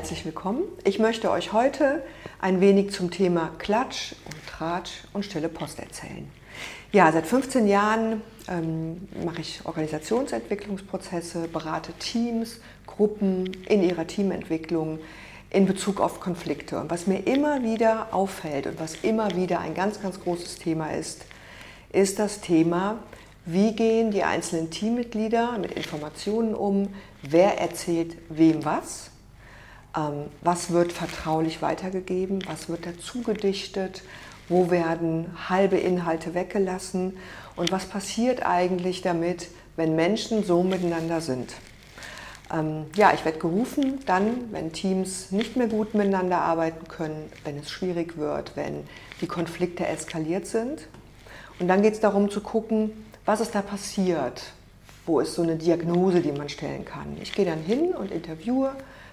herzlich willkommen. Ich möchte euch heute ein wenig zum Thema Klatsch und Tratsch und stille Post erzählen. Ja, seit 15 Jahren ähm, mache ich Organisationsentwicklungsprozesse, berate Teams, Gruppen in ihrer Teamentwicklung in Bezug auf Konflikte. Und was mir immer wieder auffällt und was immer wieder ein ganz, ganz großes Thema ist, ist das Thema, wie gehen die einzelnen Teammitglieder mit Informationen um, wer erzählt wem was, was wird vertraulich weitergegeben, was wird dazu gedichtet, wo werden halbe Inhalte weggelassen und was passiert eigentlich damit, wenn Menschen so miteinander sind. Ähm, ja, ich werde gerufen, dann, wenn Teams nicht mehr gut miteinander arbeiten können, wenn es schwierig wird, wenn die Konflikte eskaliert sind. Und dann geht es darum zu gucken, was ist da passiert, wo ist so eine Diagnose, die man stellen kann. Ich gehe dann hin und interviewe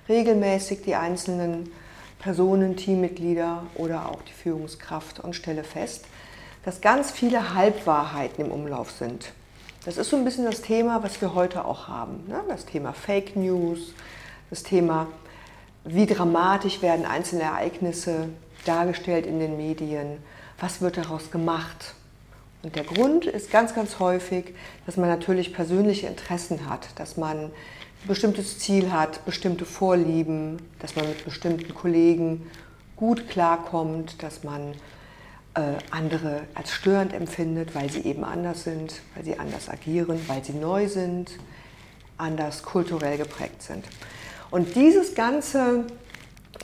regelmäßig die einzelnen Personen, Teammitglieder oder auch die Führungskraft und stelle fest, dass ganz viele Halbwahrheiten im Umlauf sind. Das ist so ein bisschen das Thema, was wir heute auch haben. Ne? Das Thema Fake News, das Thema, wie dramatisch werden einzelne Ereignisse dargestellt in den Medien, was wird daraus gemacht. Und der Grund ist ganz, ganz häufig, dass man natürlich persönliche Interessen hat, dass man ein bestimmtes Ziel hat, bestimmte Vorlieben, dass man mit bestimmten Kollegen gut klarkommt, dass man äh, andere als störend empfindet, weil sie eben anders sind, weil sie anders agieren, weil sie neu sind, anders kulturell geprägt sind. Und dieses ganze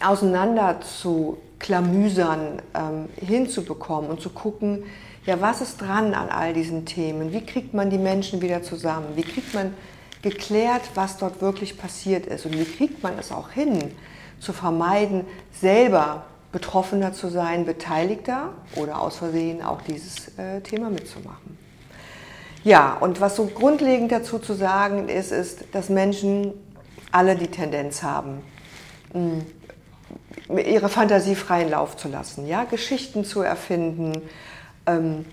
auseinander zu klamüsern, ähm, hinzubekommen und zu gucken, ja, was ist dran an all diesen Themen? Wie kriegt man die Menschen wieder zusammen? Wie kriegt man geklärt, was dort wirklich passiert ist? Und wie kriegt man es auch hin, zu vermeiden, selber Betroffener zu sein, Beteiligter oder aus Versehen auch dieses äh, Thema mitzumachen? Ja, und was so grundlegend dazu zu sagen ist, ist, dass Menschen alle die Tendenz haben, mh, ihre Fantasie freien Lauf zu lassen, ja, Geschichten zu erfinden, ähm,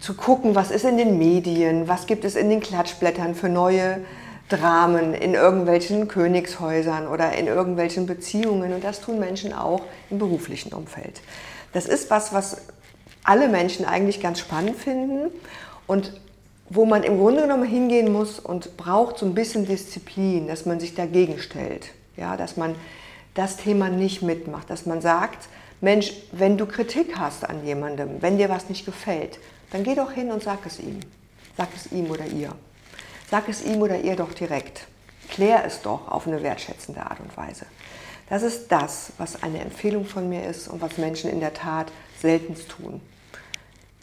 zu gucken, was ist in den Medien, was gibt es in den Klatschblättern für neue Dramen in irgendwelchen Königshäusern oder in irgendwelchen Beziehungen. Und das tun Menschen auch im beruflichen Umfeld. Das ist was, was alle Menschen eigentlich ganz spannend finden und wo man im Grunde genommen hingehen muss und braucht so ein bisschen Disziplin, dass man sich dagegen stellt. Ja, dass man das Thema nicht mitmacht, dass man sagt, Mensch, wenn du Kritik hast an jemandem, wenn dir was nicht gefällt, dann geh doch hin und sag es ihm. Sag es ihm oder ihr. Sag es ihm oder ihr doch direkt. Klär es doch auf eine wertschätzende Art und Weise. Das ist das, was eine Empfehlung von mir ist und was Menschen in der Tat seltenst tun.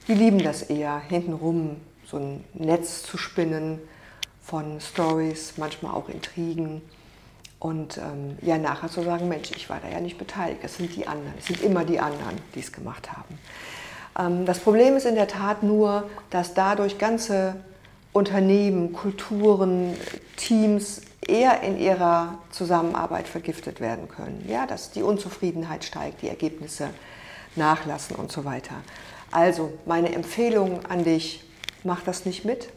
Die lieben das eher, hintenrum so ein Netz zu spinnen von Stories, manchmal auch Intrigen und ähm, ja, nachher zu sagen, Mensch, ich war da ja nicht beteiligt, es sind die anderen, es sind immer die anderen, die es gemacht haben. Ähm, das Problem ist in der Tat nur, dass dadurch ganze Unternehmen, Kulturen, Teams eher in ihrer Zusammenarbeit vergiftet werden können. Ja, dass die Unzufriedenheit steigt, die Ergebnisse nachlassen und so weiter. Also meine Empfehlung an dich, mach das nicht mit.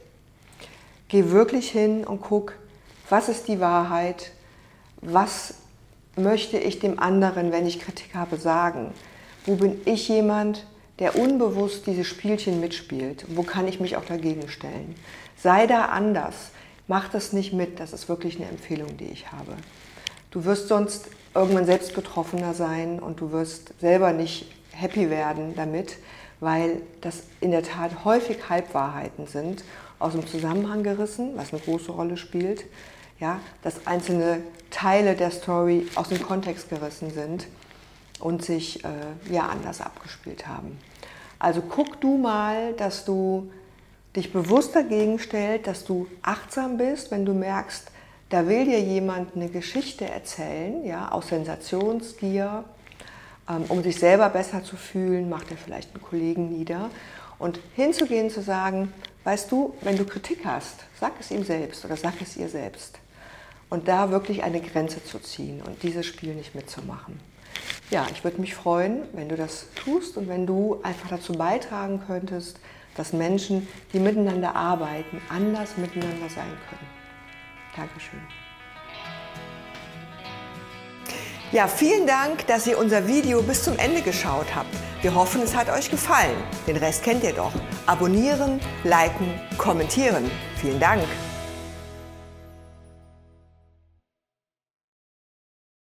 Geh wirklich hin und guck, was ist die Wahrheit, was möchte ich dem anderen, wenn ich Kritik habe, sagen? Wo bin ich jemand, der unbewusst diese Spielchen mitspielt? Wo kann ich mich auch dagegen stellen? Sei da anders. Mach das nicht mit. Das ist wirklich eine Empfehlung, die ich habe. Du wirst sonst irgendwann selbst betroffener sein und du wirst selber nicht happy werden damit, weil das in der Tat häufig Halbwahrheiten sind, aus dem Zusammenhang gerissen, was eine große Rolle spielt ja, dass einzelne Teile der Story aus dem Kontext gerissen sind und sich äh, ja anders abgespielt haben. Also guck du mal, dass du dich bewusst dagegen stellst, dass du achtsam bist, wenn du merkst, da will dir jemand eine Geschichte erzählen, ja, aus Sensationsgier, ähm, um sich selber besser zu fühlen, macht er vielleicht einen Kollegen nieder. Und hinzugehen, zu sagen, weißt du, wenn du Kritik hast, sag es ihm selbst oder sag es ihr selbst und da wirklich eine Grenze zu ziehen und dieses Spiel nicht mitzumachen. Ja, ich würde mich freuen, wenn du das tust und wenn du einfach dazu beitragen könntest, dass Menschen, die miteinander arbeiten, anders miteinander sein können. Dankeschön. Ja, vielen Dank, dass ihr unser Video bis zum Ende geschaut habt. Wir hoffen, es hat euch gefallen. Den Rest kennt ihr doch. Abonnieren, liken, kommentieren. Vielen Dank.